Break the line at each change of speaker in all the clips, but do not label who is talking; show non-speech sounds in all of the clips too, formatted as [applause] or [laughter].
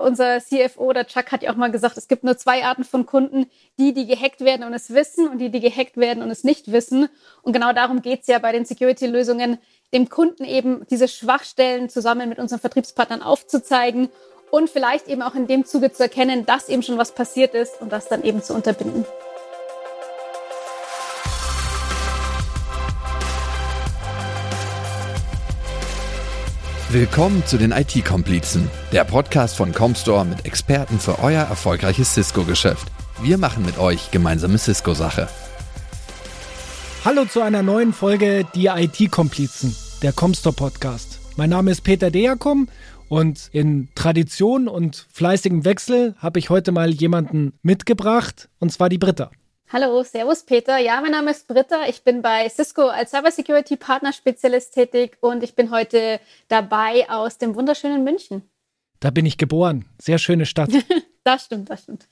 Unser CFO, der Chuck, hat ja auch mal gesagt, es gibt nur zwei Arten von Kunden, die, die gehackt werden und es wissen und die, die gehackt werden und es nicht wissen. Und genau darum geht es ja bei den Security-Lösungen, dem Kunden eben diese Schwachstellen zusammen mit unseren Vertriebspartnern aufzuzeigen und vielleicht eben auch in dem Zuge zu erkennen, dass eben schon was passiert ist und das dann eben zu unterbinden.
Willkommen zu den IT-Komplizen, der Podcast von Comstore mit Experten für euer erfolgreiches Cisco-Geschäft. Wir machen mit euch gemeinsame Cisco-Sache.
Hallo zu einer neuen Folge Die IT-Komplizen, der Comstore Podcast. Mein Name ist Peter Deakom und in Tradition und fleißigem Wechsel habe ich heute mal jemanden mitgebracht, und zwar die Britta.
Hallo, Servus Peter. Ja, mein Name ist Britta. Ich bin bei Cisco als Cybersecurity Partnerspezialist tätig und ich bin heute dabei aus dem wunderschönen München.
Da bin ich geboren. Sehr schöne Stadt. [laughs]
das stimmt, das stimmt.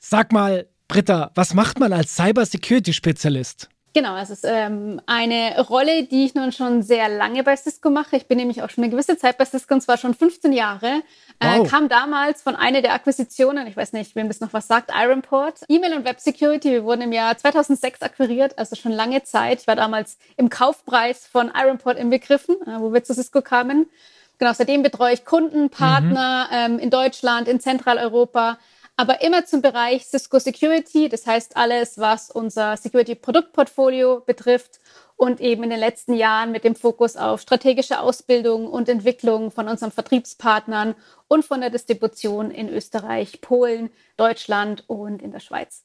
Sag mal, Britta, was macht man als Cybersecurity Spezialist?
Genau, es ist ähm, eine Rolle, die ich nun schon sehr lange bei Cisco mache. Ich bin nämlich auch schon eine gewisse Zeit bei Cisco, und zwar schon 15 Jahre. Äh, wow. Kam damals von einer der Akquisitionen, ich weiß nicht, wem das noch was sagt, Ironport. E-Mail und Web Security, wir wurden im Jahr 2006 akquiriert, also schon lange Zeit. Ich war damals im Kaufpreis von Ironport inbegriffen, äh, wo wir zu Cisco kamen. Genau, seitdem betreue ich Kunden, Partner mhm. ähm, in Deutschland, in Zentraleuropa, aber immer zum Bereich Cisco Security, das heißt alles, was unser Security-Produktportfolio betrifft und eben in den letzten Jahren mit dem Fokus auf strategische Ausbildung und Entwicklung von unseren Vertriebspartnern und von der Distribution in Österreich, Polen, Deutschland und in der Schweiz.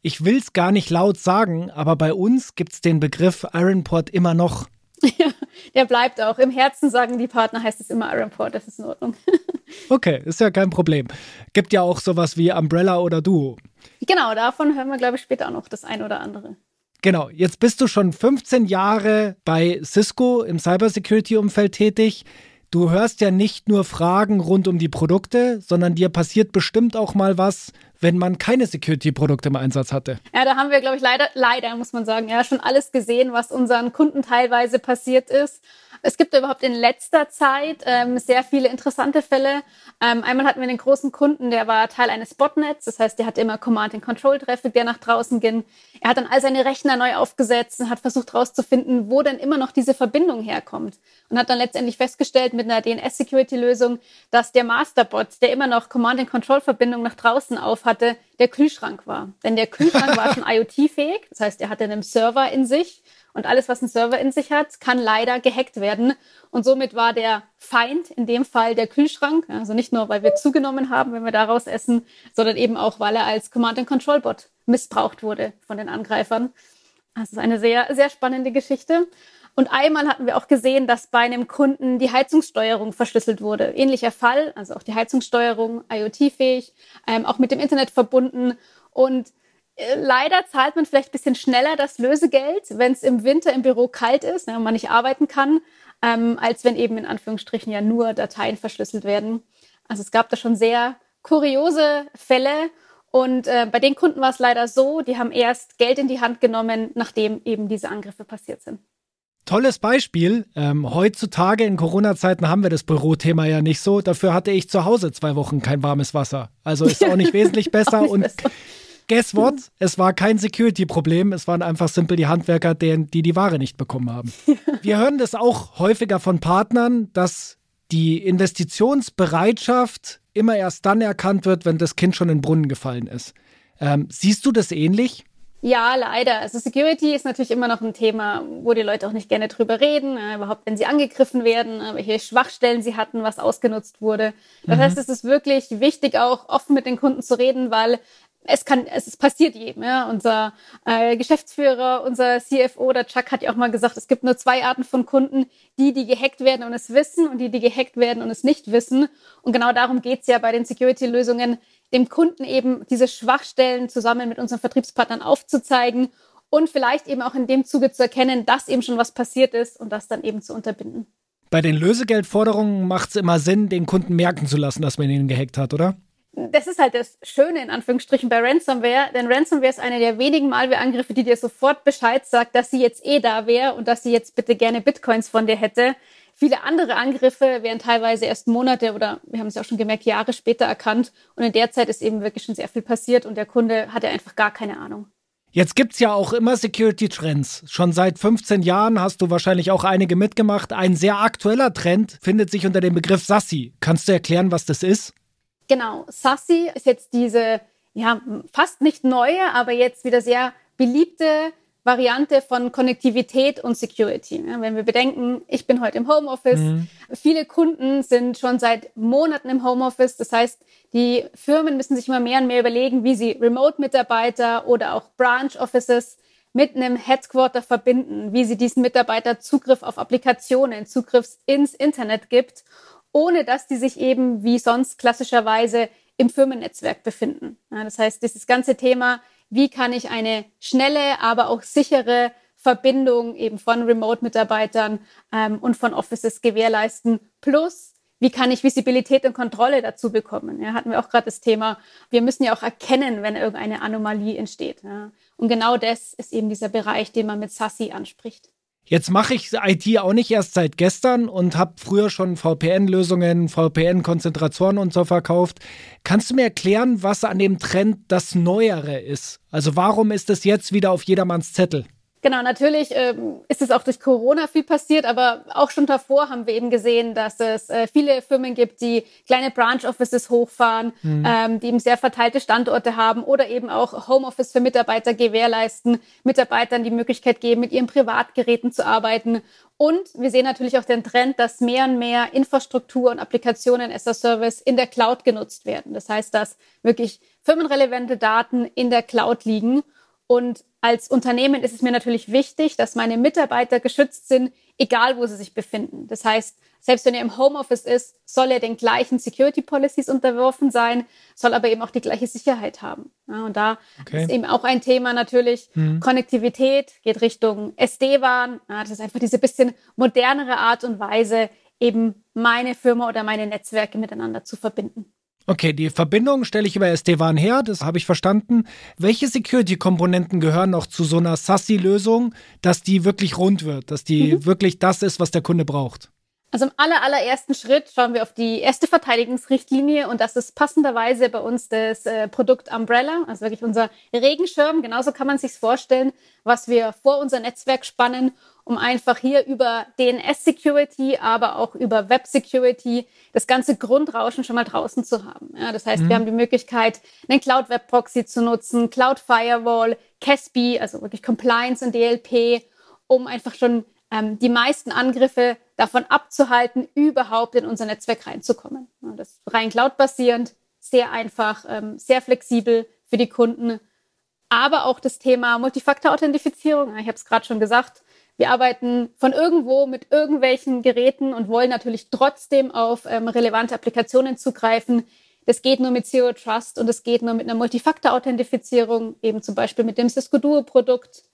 Ich will es gar nicht laut sagen, aber bei uns gibt es den Begriff Ironport immer noch. [laughs]
Ja, der bleibt auch. Im Herzen sagen die Partner, heißt es immer Ironport, das ist in Ordnung. [laughs]
Okay, ist ja kein Problem. Gibt ja auch sowas wie Umbrella oder Duo.
Genau, davon hören wir, glaube ich, später auch noch das ein oder andere.
Genau, jetzt bist du schon 15 Jahre bei Cisco im Cybersecurity-Umfeld tätig. Du hörst ja nicht nur Fragen rund um die Produkte, sondern dir passiert bestimmt auch mal was, wenn man keine Security-Produkte im Einsatz hatte.
Ja, da haben wir, glaube ich, leider, leider muss man sagen, ja, schon alles gesehen, was unseren Kunden teilweise passiert ist. Es gibt überhaupt in letzter Zeit ähm, sehr viele interessante Fälle. Ähm, einmal hatten wir einen großen Kunden, der war Teil eines Botnets, das heißt, der hatte immer Command-and-Control-Traffic, der nach draußen ging. Er hat dann all seine Rechner neu aufgesetzt und hat versucht herauszufinden, wo denn immer noch diese Verbindung herkommt. Und hat dann letztendlich festgestellt mit einer DNS-Security-Lösung, dass der Masterbot, der immer noch Command-and-Control-Verbindung nach draußen auf hatte, der Kühlschrank war. Denn der Kühlschrank war [laughs] schon IoT-fähig, das heißt, er hatte einen Server in sich und alles, was ein Server in sich hat, kann leider gehackt werden. Und somit war der Feind in dem Fall der Kühlschrank. Also nicht nur, weil wir zugenommen haben, wenn wir daraus essen, sondern eben auch, weil er als Command-and-Control-Bot missbraucht wurde von den Angreifern. Das ist eine sehr, sehr spannende Geschichte. Und einmal hatten wir auch gesehen, dass bei einem Kunden die Heizungssteuerung verschlüsselt wurde. Ähnlicher Fall, also auch die Heizungssteuerung IoT-fähig, ähm, auch mit dem Internet verbunden. Und äh, leider zahlt man vielleicht ein bisschen schneller das Lösegeld, wenn es im Winter im Büro kalt ist ne, und man nicht arbeiten kann, ähm, als wenn eben in Anführungsstrichen ja nur Dateien verschlüsselt werden. Also es gab da schon sehr kuriose Fälle und äh, bei den Kunden war es leider so, die haben erst Geld in die Hand genommen, nachdem eben diese Angriffe passiert sind.
Tolles Beispiel. Ähm, heutzutage in Corona-Zeiten haben wir das Bürothema ja nicht so. Dafür hatte ich zu Hause zwei Wochen kein warmes Wasser. Also ist auch nicht [laughs] wesentlich besser. nicht und besser. Guess what? Es war kein Security-Problem. Es waren einfach simpel die Handwerker, die, die die Ware nicht bekommen haben. Wir hören das auch häufiger von Partnern, dass die Investitionsbereitschaft immer erst dann erkannt wird, wenn das Kind schon in den Brunnen gefallen ist. Ähm, siehst du das ähnlich?
Ja, leider. Also Security ist natürlich immer noch ein Thema, wo die Leute auch nicht gerne drüber reden, äh, überhaupt wenn sie angegriffen werden, äh, welche Schwachstellen sie hatten, was ausgenutzt wurde. Das mhm. heißt, es ist wirklich wichtig, auch offen mit den Kunden zu reden, weil es kann, es, passiert jedem. Ja? Unser äh, Geschäftsführer, unser CFO, der Chuck hat ja auch mal gesagt, es gibt nur zwei Arten von Kunden, die, die gehackt werden und es wissen und die, die gehackt werden und es nicht wissen. Und genau darum geht's ja bei den Security-Lösungen, dem Kunden eben diese Schwachstellen zusammen mit unseren Vertriebspartnern aufzuzeigen und vielleicht eben auch in dem Zuge zu erkennen, dass eben schon was passiert ist und das dann eben zu unterbinden.
Bei den Lösegeldforderungen macht es immer Sinn, den Kunden merken zu lassen, dass man ihn gehackt hat, oder?
das ist halt das Schöne in Anführungsstrichen bei Ransomware, denn Ransomware ist einer der wenigen Malware-Angriffe, die dir sofort Bescheid sagt, dass sie jetzt eh da wäre und dass sie jetzt bitte gerne Bitcoins von dir hätte. Viele andere Angriffe werden teilweise erst Monate oder wir haben es ja auch schon gemerkt, Jahre später erkannt. Und in der Zeit ist eben wirklich schon sehr viel passiert und der Kunde hatte einfach gar keine Ahnung.
Jetzt gibt es ja auch immer Security-Trends. Schon seit 15 Jahren hast du wahrscheinlich auch einige mitgemacht. Ein sehr aktueller Trend findet sich unter dem Begriff SASI. Kannst du erklären, was das ist?
Genau, SASI ist jetzt diese, ja, fast nicht neue, aber jetzt wieder sehr beliebte Variante von Konnektivität und Security. Ja, wenn wir bedenken, ich bin heute im Homeoffice, mhm. viele Kunden sind schon seit Monaten im Homeoffice. Das heißt, die Firmen müssen sich immer mehr und mehr überlegen, wie sie Remote-Mitarbeiter oder auch Branch-Offices mit einem Headquarter verbinden, wie sie diesen Mitarbeiter Zugriff auf Applikationen, Zugriff ins Internet gibt, ohne dass die sich eben wie sonst klassischerweise im Firmennetzwerk befinden. Ja, das heißt, dieses ganze Thema wie kann ich eine schnelle, aber auch sichere Verbindung eben von Remote-Mitarbeitern ähm, und von Offices gewährleisten. Plus, wie kann ich Visibilität und Kontrolle dazu bekommen? Ja, hatten wir auch gerade das Thema. Wir müssen ja auch erkennen, wenn irgendeine Anomalie entsteht. Ja. Und genau das ist eben dieser Bereich, den man mit SASI anspricht.
Jetzt mache ich IT auch nicht erst seit gestern und habe früher schon VPN-Lösungen, VPN-Konzentratoren und so verkauft. Kannst du mir erklären, was an dem Trend das Neuere ist? Also warum ist es jetzt wieder auf jedermanns Zettel?
Genau, natürlich ähm, ist es auch durch Corona viel passiert, aber auch schon davor haben wir eben gesehen, dass es äh, viele Firmen gibt, die kleine Branch Offices hochfahren, mhm. ähm, die eben sehr verteilte Standorte haben oder eben auch Homeoffice für Mitarbeiter gewährleisten, Mitarbeitern die Möglichkeit geben, mit ihren Privatgeräten zu arbeiten. Und wir sehen natürlich auch den Trend, dass mehr und mehr Infrastruktur und Applikationen as a Service in der Cloud genutzt werden. Das heißt, dass wirklich firmenrelevante Daten in der Cloud liegen. Und als Unternehmen ist es mir natürlich wichtig, dass meine Mitarbeiter geschützt sind, egal wo sie sich befinden. Das heißt, selbst wenn er im Homeoffice ist, soll er den gleichen Security Policies unterworfen sein, soll aber eben auch die gleiche Sicherheit haben. Ja, und da okay. ist eben auch ein Thema natürlich, mhm. Konnektivität geht Richtung SD-WAN. Ja, das ist einfach diese bisschen modernere Art und Weise, eben meine Firma oder meine Netzwerke miteinander zu verbinden.
Okay, die Verbindung stelle ich über SD-WAN her, das habe ich verstanden. Welche Security-Komponenten gehören noch zu so einer SASI-Lösung, dass die wirklich rund wird, dass die mhm. wirklich das ist, was der Kunde braucht?
Also im aller, allerersten Schritt schauen wir auf die erste Verteidigungsrichtlinie und das ist passenderweise bei uns das äh, Produkt Umbrella, also wirklich unser Regenschirm. Genauso kann man sich vorstellen, was wir vor unser Netzwerk spannen, um einfach hier über DNS-Security, aber auch über Web-Security das ganze Grundrauschen schon mal draußen zu haben. Ja, das heißt, mhm. wir haben die Möglichkeit, einen Cloud-Web-Proxy zu nutzen, Cloud-Firewall, CASB, also wirklich Compliance und DLP, um einfach schon ähm, die meisten Angriffe davon abzuhalten, überhaupt in unser Netzwerk reinzukommen. Das ist rein cloud-basierend, sehr einfach, ähm, sehr flexibel für die Kunden. Aber auch das Thema Multifaktor-Authentifizierung. Ich habe es gerade schon gesagt. Wir arbeiten von irgendwo mit irgendwelchen Geräten und wollen natürlich trotzdem auf ähm, relevante Applikationen zugreifen. Das geht nur mit Zero Trust und es geht nur mit einer Multifaktor-Authentifizierung, eben zum Beispiel mit dem Cisco Duo-Produkt.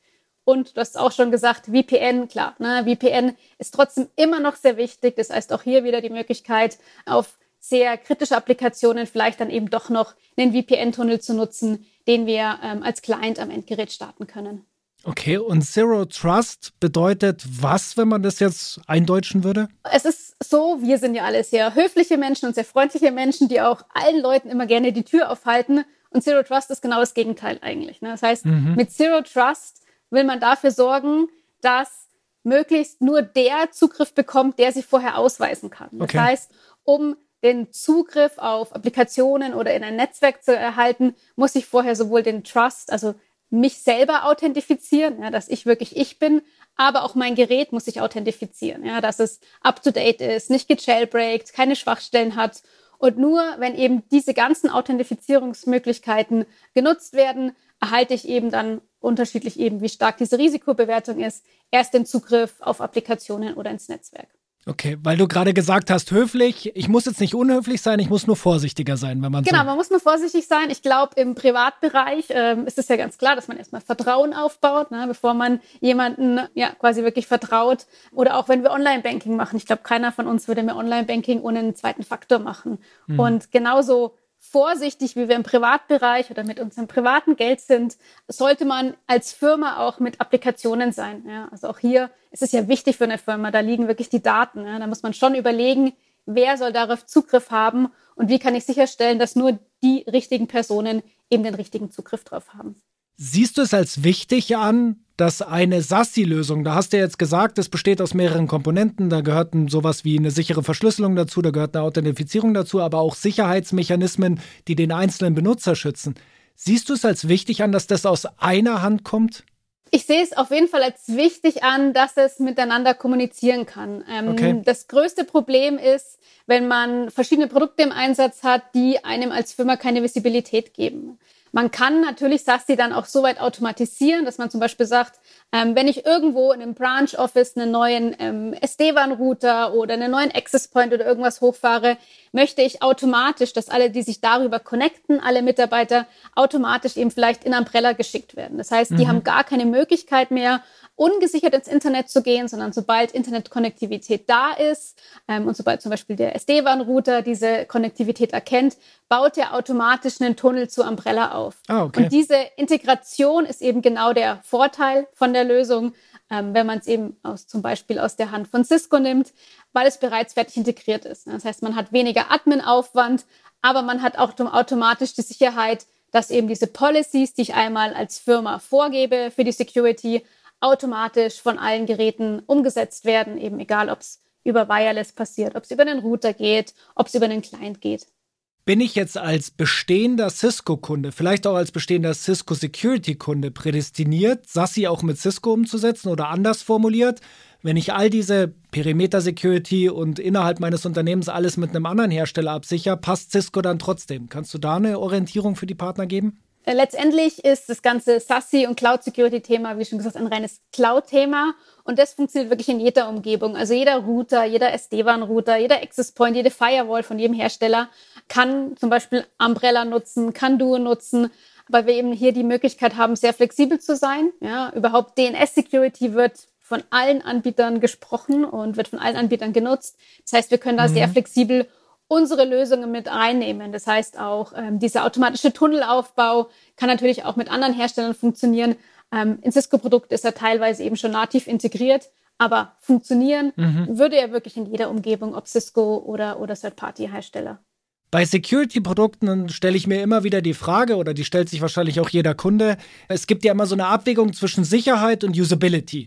Und du hast auch schon gesagt, VPN, klar. Ne? VPN ist trotzdem immer noch sehr wichtig. Das heißt auch hier wieder die Möglichkeit, auf sehr kritische Applikationen vielleicht dann eben doch noch einen VPN-Tunnel zu nutzen, den wir ähm, als Client am Endgerät starten können.
Okay, und Zero Trust bedeutet was, wenn man das jetzt eindeutschen würde?
Es ist so, wir sind ja alle sehr höfliche Menschen und sehr freundliche Menschen, die auch allen Leuten immer gerne die Tür aufhalten. Und Zero Trust ist genau das Gegenteil eigentlich. Ne? Das heißt, mhm. mit Zero Trust will man dafür sorgen, dass möglichst nur der Zugriff bekommt, der sich vorher ausweisen kann. Das okay. heißt, um den Zugriff auf Applikationen oder in ein Netzwerk zu erhalten, muss ich vorher sowohl den Trust, also mich selber authentifizieren, ja, dass ich wirklich ich bin, aber auch mein Gerät muss sich authentifizieren, ja, dass es up to date ist, nicht gejailbreakt, keine Schwachstellen hat. Und nur wenn eben diese ganzen Authentifizierungsmöglichkeiten genutzt werden, erhalte ich eben dann unterschiedlich eben, wie stark diese Risikobewertung ist, erst den Zugriff auf Applikationen oder ins Netzwerk.
Okay, weil du gerade gesagt hast, höflich. Ich muss jetzt nicht unhöflich sein, ich muss nur vorsichtiger sein, wenn man
Genau,
so
man muss nur vorsichtig sein. Ich glaube, im Privatbereich ähm, ist es ja ganz klar, dass man erstmal Vertrauen aufbaut, ne, bevor man jemanden ja quasi wirklich vertraut. Oder auch wenn wir Online-Banking machen. Ich glaube, keiner von uns würde mehr Online-Banking ohne einen zweiten Faktor machen. Mhm. Und genauso vorsichtig, wie wir im Privatbereich oder mit unserem privaten Geld sind, sollte man als Firma auch mit Applikationen sein. Ja, also auch hier ist es ja wichtig für eine Firma, da liegen wirklich die Daten. Ja, da muss man schon überlegen, wer soll darauf Zugriff haben und wie kann ich sicherstellen, dass nur die richtigen Personen eben den richtigen Zugriff drauf haben.
Siehst du es als wichtig an, dass eine SASI-Lösung, da hast du ja jetzt gesagt, es besteht aus mehreren Komponenten, da gehört sowas wie eine sichere Verschlüsselung dazu, da gehört eine Authentifizierung dazu, aber auch Sicherheitsmechanismen, die den einzelnen Benutzer schützen. Siehst du es als wichtig an, dass das aus einer Hand kommt?
Ich sehe es auf jeden Fall als wichtig an, dass es miteinander kommunizieren kann. Ähm, okay. Das größte Problem ist, wenn man verschiedene Produkte im Einsatz hat, die einem als Firma keine Visibilität geben. Man kann natürlich SASI dann auch so weit automatisieren, dass man zum Beispiel sagt, ähm, wenn ich irgendwo in einem Branch Office einen neuen ähm, SD-WAN-Router oder einen neuen Access Point oder irgendwas hochfahre, möchte ich automatisch, dass alle, die sich darüber connecten, alle Mitarbeiter automatisch eben vielleicht in Umbrella geschickt werden. Das heißt, die mhm. haben gar keine Möglichkeit mehr, ungesichert ins Internet zu gehen, sondern sobald Internetkonnektivität da ist ähm, und sobald zum Beispiel der SD-WAN-Router diese Konnektivität erkennt, baut er automatisch einen Tunnel zu Umbrella auf. Ah, okay. Und diese Integration ist eben genau der Vorteil von der Lösung, ähm, wenn man es eben aus, zum Beispiel aus der Hand von Cisco nimmt, weil es bereits fertig integriert ist. Das heißt, man hat weniger Admin-Aufwand, aber man hat auch automatisch die Sicherheit, dass eben diese Policies, die ich einmal als Firma vorgebe für die Security, automatisch von allen Geräten umgesetzt werden, eben egal, ob es über Wireless passiert, ob es über den Router geht, ob es über den Client geht.
Bin ich jetzt als bestehender Cisco-Kunde, vielleicht auch als bestehender Cisco Security-Kunde prädestiniert, SASI auch mit Cisco umzusetzen oder anders formuliert? Wenn ich all diese Perimeter-Security und innerhalb meines Unternehmens alles mit einem anderen Hersteller absichere, passt Cisco dann trotzdem? Kannst du da eine Orientierung für die Partner geben?
Äh, letztendlich ist das ganze SASI und Cloud Security Thema, wie schon gesagt, ein reines Cloud-Thema. Und das funktioniert wirklich in jeder Umgebung. Also jeder Router, jeder SD-WAN-Router, jeder Access Point, jede Firewall von jedem Hersteller kann zum Beispiel Umbrella nutzen, kann Duo nutzen, weil wir eben hier die Möglichkeit haben, sehr flexibel zu sein. Ja, überhaupt DNS-Security wird von allen Anbietern gesprochen und wird von allen Anbietern genutzt. Das heißt, wir können da mhm. sehr flexibel unsere Lösungen mit reinnehmen. Das heißt auch, ähm, dieser automatische Tunnelaufbau kann natürlich auch mit anderen Herstellern funktionieren. Ähm, in Cisco-Produkt ist er teilweise eben schon nativ integriert, aber funktionieren mhm. würde er wirklich in jeder Umgebung, ob Cisco oder, oder Third-Party-Hersteller.
Bei Security-Produkten stelle ich mir immer wieder die Frage, oder die stellt sich wahrscheinlich auch jeder Kunde, es gibt ja immer so eine Abwägung zwischen Sicherheit und Usability.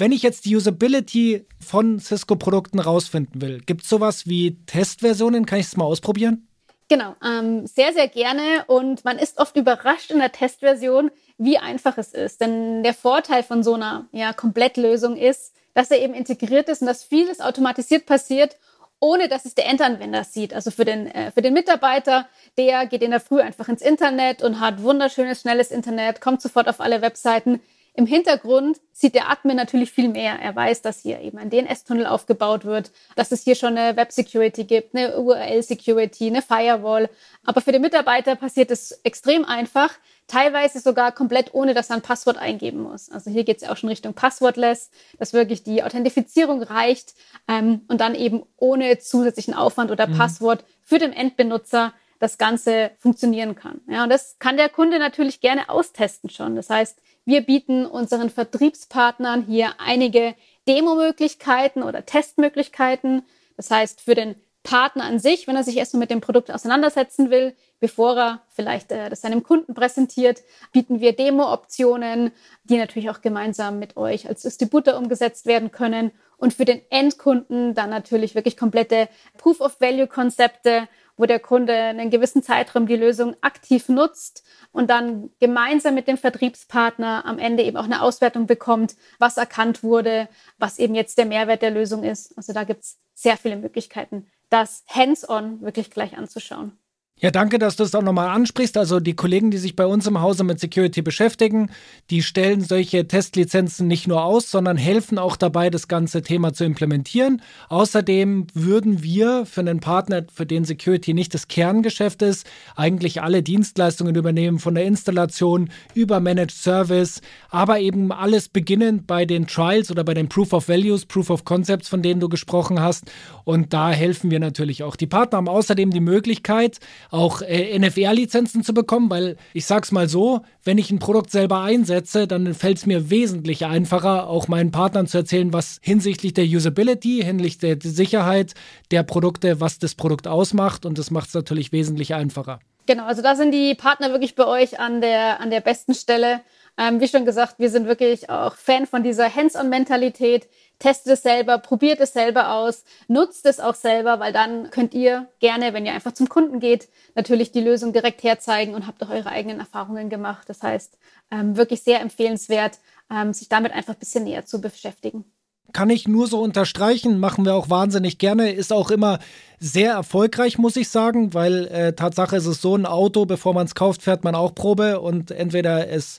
Wenn ich jetzt die Usability von Cisco-Produkten rausfinden will, gibt es sowas wie Testversionen? Kann ich es mal ausprobieren?
Genau, ähm, sehr, sehr gerne. Und man ist oft überrascht in der Testversion, wie einfach es ist. Denn der Vorteil von so einer ja, Komplettlösung ist, dass er eben integriert ist und dass vieles automatisiert passiert, ohne dass es der Endanwender sieht. Also für den, äh, für den Mitarbeiter, der geht in der Früh einfach ins Internet und hat wunderschönes, schnelles Internet, kommt sofort auf alle Webseiten im Hintergrund sieht der Admin natürlich viel mehr. Er weiß, dass hier eben ein DNS-Tunnel aufgebaut wird, dass es hier schon eine Web-Security gibt, eine URL-Security, eine Firewall. Aber für den Mitarbeiter passiert es extrem einfach, teilweise sogar komplett ohne, dass er ein Passwort eingeben muss. Also hier geht es ja auch schon Richtung Passwortless, dass wirklich die Authentifizierung reicht ähm, und dann eben ohne zusätzlichen Aufwand oder mhm. Passwort für den Endbenutzer das Ganze funktionieren kann. Ja, und das kann der Kunde natürlich gerne austesten schon. Das heißt, wir bieten unseren Vertriebspartnern hier einige Demo-Möglichkeiten oder Testmöglichkeiten. Das heißt, für den Partner an sich, wenn er sich erstmal mit dem Produkt auseinandersetzen will, bevor er vielleicht äh, das seinem Kunden präsentiert, bieten wir Demo-Optionen, die natürlich auch gemeinsam mit euch als Distributor umgesetzt werden können. Und für den Endkunden dann natürlich wirklich komplette Proof-of-Value-Konzepte, wo der Kunde einen gewissen Zeitraum die Lösung aktiv nutzt und dann gemeinsam mit dem Vertriebspartner am Ende eben auch eine Auswertung bekommt, was erkannt wurde, was eben jetzt der Mehrwert der Lösung ist. Also da gibt es sehr viele Möglichkeiten, das hands-on wirklich gleich anzuschauen.
Ja, danke, dass du es auch nochmal ansprichst. Also die Kollegen, die sich bei uns im Hause mit Security beschäftigen, die stellen solche Testlizenzen nicht nur aus, sondern helfen auch dabei, das ganze Thema zu implementieren. Außerdem würden wir für einen Partner, für den Security nicht das Kerngeschäft ist, eigentlich alle Dienstleistungen übernehmen, von der Installation über Managed Service, aber eben alles beginnend bei den Trials oder bei den Proof of Values, Proof of Concepts, von denen du gesprochen hast. Und da helfen wir natürlich auch. Die Partner haben außerdem die Möglichkeit, auch äh, NFR-Lizenzen zu bekommen, weil ich sag's mal so, wenn ich ein Produkt selber einsetze, dann fällt es mir wesentlich einfacher, auch meinen Partnern zu erzählen, was hinsichtlich der Usability, hinsichtlich der Sicherheit der Produkte, was das Produkt ausmacht und das macht es natürlich wesentlich einfacher.
Genau, also da sind die Partner wirklich bei euch an der, an der besten Stelle. Ähm, wie schon gesagt, wir sind wirklich auch Fan von dieser Hands-on-Mentalität. Testet es selber, probiert es selber aus, nutzt es auch selber, weil dann könnt ihr gerne, wenn ihr einfach zum Kunden geht, natürlich die Lösung direkt herzeigen und habt auch eure eigenen Erfahrungen gemacht. Das heißt, ähm, wirklich sehr empfehlenswert, ähm, sich damit einfach ein bisschen näher zu beschäftigen
kann ich nur so unterstreichen, machen wir auch wahnsinnig gerne, ist auch immer sehr erfolgreich, muss ich sagen, weil äh, Tatsache ist es so, ein Auto, bevor man es kauft, fährt man auch Probe und entweder es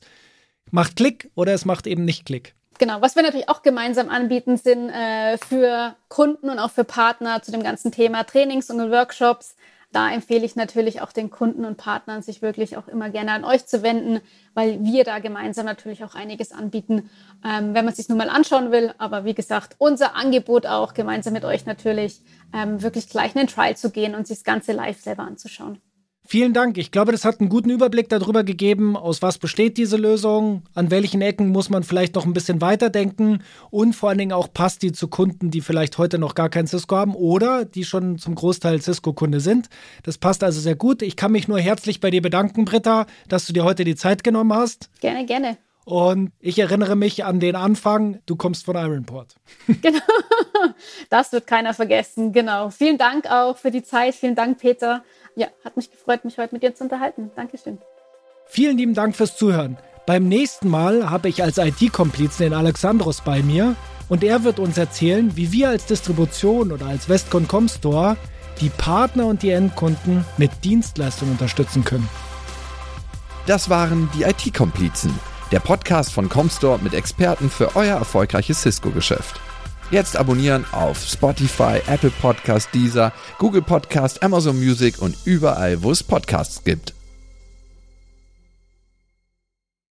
macht Klick oder es macht eben nicht Klick.
Genau, was wir natürlich auch gemeinsam anbieten, sind äh, für Kunden und auch für Partner zu dem ganzen Thema Trainings und Workshops. Da empfehle ich natürlich auch den Kunden und Partnern, sich wirklich auch immer gerne an euch zu wenden, weil wir da gemeinsam natürlich auch einiges anbieten, ähm, wenn man sich nur mal anschauen will. Aber wie gesagt, unser Angebot auch gemeinsam mit euch natürlich, ähm, wirklich gleich in den Trial zu gehen und sich das Ganze live selber anzuschauen.
Vielen Dank. Ich glaube, das hat einen guten Überblick darüber gegeben, aus was besteht diese Lösung, an welchen Ecken muss man vielleicht noch ein bisschen weiterdenken und vor allen Dingen auch passt die zu Kunden, die vielleicht heute noch gar kein Cisco haben oder die schon zum Großteil Cisco-Kunde sind. Das passt also sehr gut. Ich kann mich nur herzlich bei dir bedanken, Britta, dass du dir heute die Zeit genommen hast.
Gerne, gerne.
Und ich erinnere mich an den Anfang, du kommst von Ironport. [laughs]
Genau, das wird keiner vergessen. Genau. Vielen Dank auch für die Zeit. Vielen Dank, Peter. Ja, hat mich gefreut, mich heute mit dir zu unterhalten. Dankeschön.
Vielen lieben Dank fürs Zuhören. Beim nächsten Mal habe ich als IT-Komplizen den Alexandros bei mir und er wird uns erzählen, wie wir als Distribution oder als Westcon Comstore die Partner und die Endkunden mit Dienstleistungen unterstützen können.
Das waren die IT-Komplizen, der Podcast von Comstore mit Experten für euer erfolgreiches Cisco-Geschäft. Jetzt abonnieren auf Spotify, Apple Podcast, Deezer, Google Podcast, Amazon Music und überall, wo es Podcasts gibt.